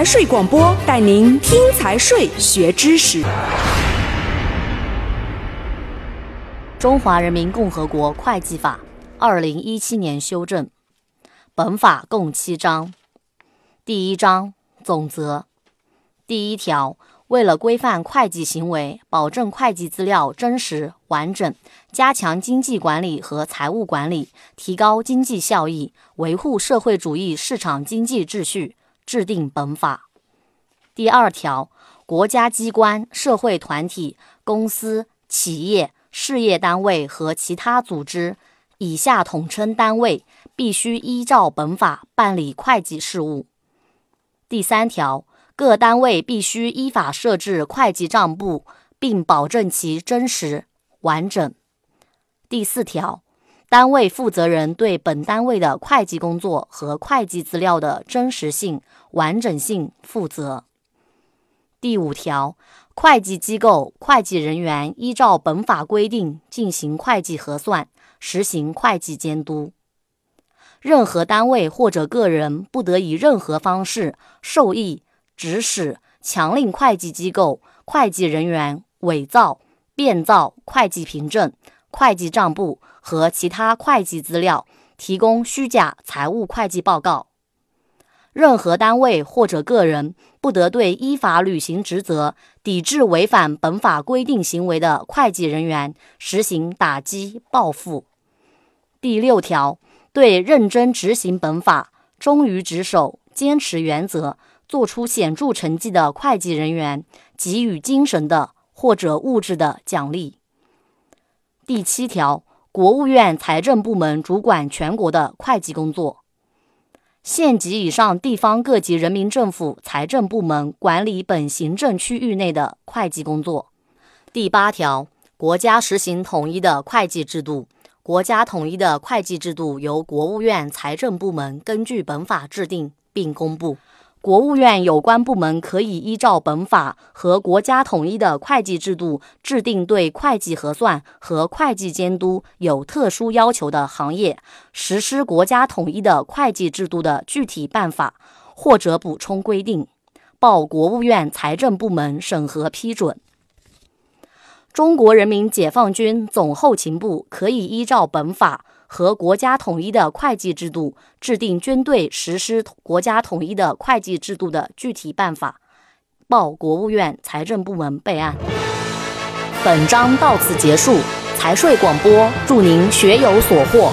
财税广播带您听财税学知识。中华人民共和国会计法，二零一七年修正。本法共七章。第一章总则。第一条，为了规范会计行为，保证会计资料真实完整，加强经济管理和财务管理，提高经济效益，维护社会主义市场经济秩序。制定本法。第二条，国家机关、社会团体、公司、企业、事业单位和其他组织（以下统称单位）必须依照本法办理会计事务。第三条，各单位必须依法设置会计账簿，并保证其真实完整。第四条。单位负责人对本单位的会计工作和会计资料的真实性、完整性负责。第五条，会计机构、会计人员依照本法规定进行会计核算，实行会计监督。任何单位或者个人不得以任何方式授意、指使、强令会计机构、会计人员伪造、变造会计凭证、会计账簿。和其他会计资料提供虚假财务会计报告。任何单位或者个人不得对依法履行职责、抵制违反本法规定行为的会计人员实行打击报复。第六条，对认真执行本法、忠于职守、坚持原则、做出显著成绩的会计人员，给予精神的或者物质的奖励。第七条。国务院财政部门主管全国的会计工作，县级以上地方各级人民政府财政部门管理本行政区域内的会计工作。第八条，国家实行统一的会计制度，国家统一的会计制度由国务院财政部门根据本法制定并公布。国务院有关部门可以依照本法和国家统一的会计制度，制定对会计核算和会计监督有特殊要求的行业实施国家统一的会计制度的具体办法，或者补充规定，报国务院财政部门审核批准。中国人民解放军总后勤部可以依照本法。和国家统一的会计制度制定军队实施国家统一的会计制度的具体办法，报国务院财政部门备案。本章到此结束，财税广播祝您学有所获。